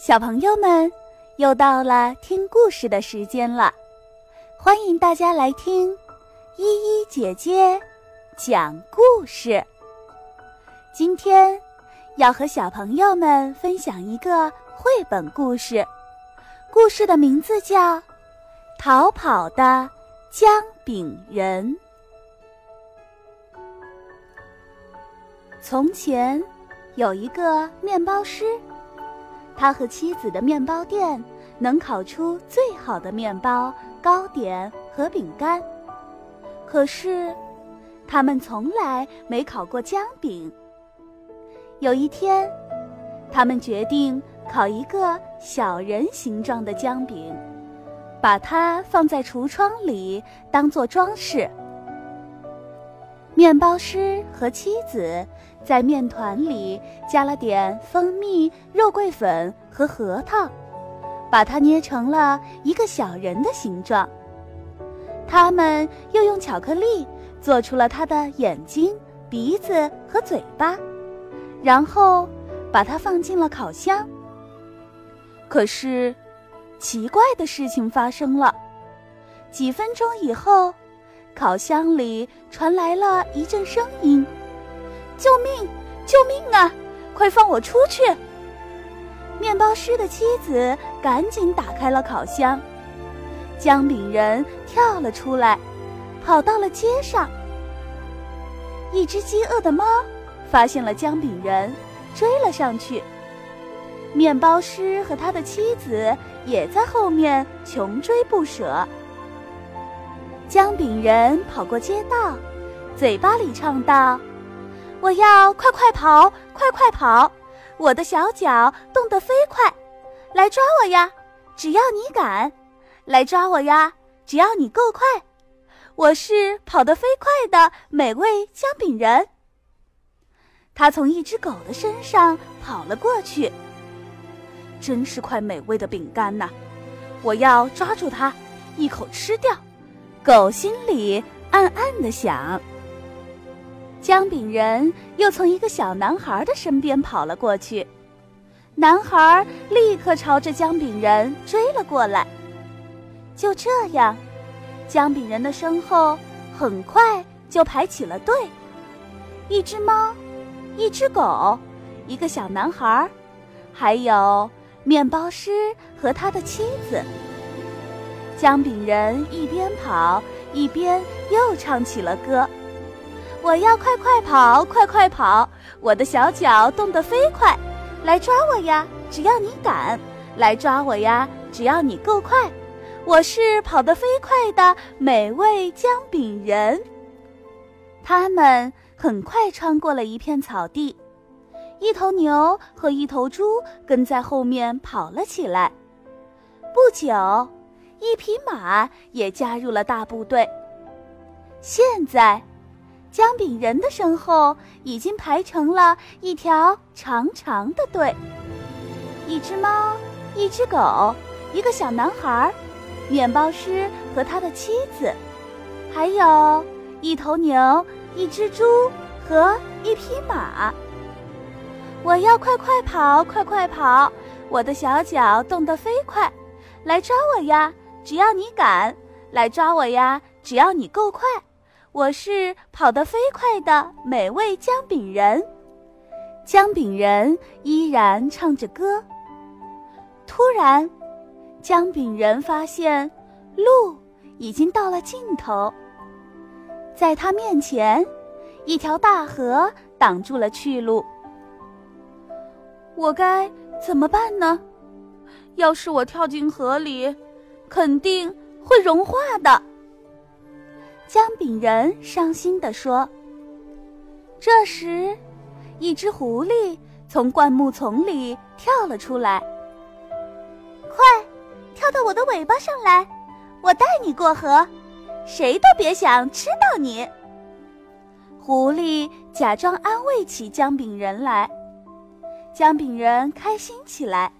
小朋友们，又到了听故事的时间了，欢迎大家来听依依姐姐讲故事。今天要和小朋友们分享一个绘本故事，故事的名字叫《逃跑的姜饼人》。从前有一个面包师。他和妻子的面包店能烤出最好的面包、糕点和饼干，可是他们从来没烤过姜饼。有一天，他们决定烤一个小人形状的姜饼，把它放在橱窗里当做装饰。面包师和妻子。在面团里加了点蜂蜜、肉桂粉和核桃，把它捏成了一个小人的形状。他们又用巧克力做出了他的眼睛、鼻子和嘴巴，然后把它放进了烤箱。可是，奇怪的事情发生了。几分钟以后，烤箱里传来了一阵声音。救命！救命啊！快放我出去！面包师的妻子赶紧打开了烤箱，姜饼人跳了出来，跑到了街上。一只饥饿的猫发现了姜饼人，追了上去。面包师和他的妻子也在后面穷追不舍。姜饼人跑过街道，嘴巴里唱道。我要快快跑，快快跑！我的小脚动得飞快，来抓我呀！只要你敢，来抓我呀！只要你够快，我是跑得飞快的美味姜饼人。他从一只狗的身上跑了过去，真是块美味的饼干呐！我要抓住它，一口吃掉。狗心里暗暗的想。姜饼人又从一个小男孩的身边跑了过去，男孩立刻朝着姜饼人追了过来。就这样，姜饼人的身后很快就排起了队：一只猫，一只狗，一个小男孩，还有面包师和他的妻子。姜饼人一边跑一边又唱起了歌。我要快快跑，快快跑！我的小脚动得飞快，来抓我呀！只要你敢，来抓我呀！只要你够快，我是跑得飞快的美味姜饼人。他们很快穿过了一片草地，一头牛和一头猪跟在后面跑了起来。不久，一匹马也加入了大部队。现在。姜饼人的身后已经排成了一条长长的队。一只猫，一只狗，一个小男孩，面包师和他的妻子，还有一头牛，一只猪和一匹马。我要快快跑，快快跑！我的小脚动得飞快，来抓我呀！只要你敢，来抓我呀！只要你够快。我是跑得飞快的美味姜饼人，姜饼人依然唱着歌。突然，姜饼人发现路已经到了尽头，在他面前，一条大河挡住了去路。我该怎么办呢？要是我跳进河里，肯定会融化的。姜饼人伤心地说：“这时，一只狐狸从灌木丛里跳了出来。快，跳到我的尾巴上来，我带你过河，谁都别想吃到你。”狐狸假装安慰起姜饼人来，姜饼人开心起来，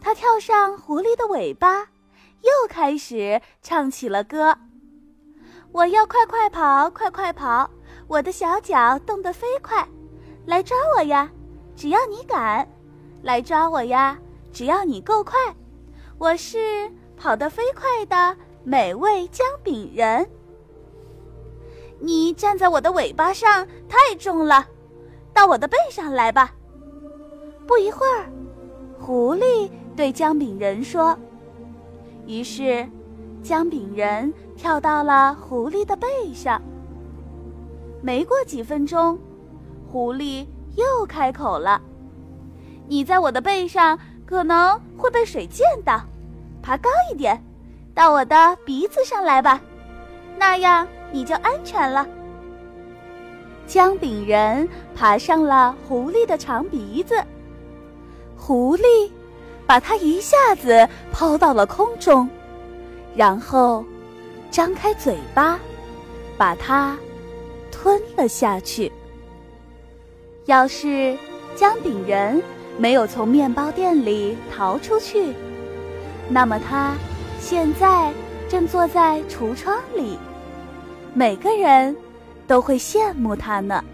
他跳上狐狸的尾巴，又开始唱起了歌。我要快快跑，快快跑！我的小脚动得飞快，来抓我呀！只要你敢，来抓我呀！只要你够快，我是跑得飞快的美味姜饼人。你站在我的尾巴上太重了，到我的背上来吧。不一会儿，狐狸对姜饼人说。于是，姜饼人跳到了狐狸的背上。没过几分钟，狐狸又开口了：“你在我的背上可能会被水溅到，爬高一点，到我的鼻子上来吧，那样你就安全了。”姜饼人爬上了狐狸的长鼻子，狐狸。把它一下子抛到了空中，然后张开嘴巴，把它吞了下去。要是姜饼人没有从面包店里逃出去，那么他现在正坐在橱窗里，每个人都会羡慕他呢。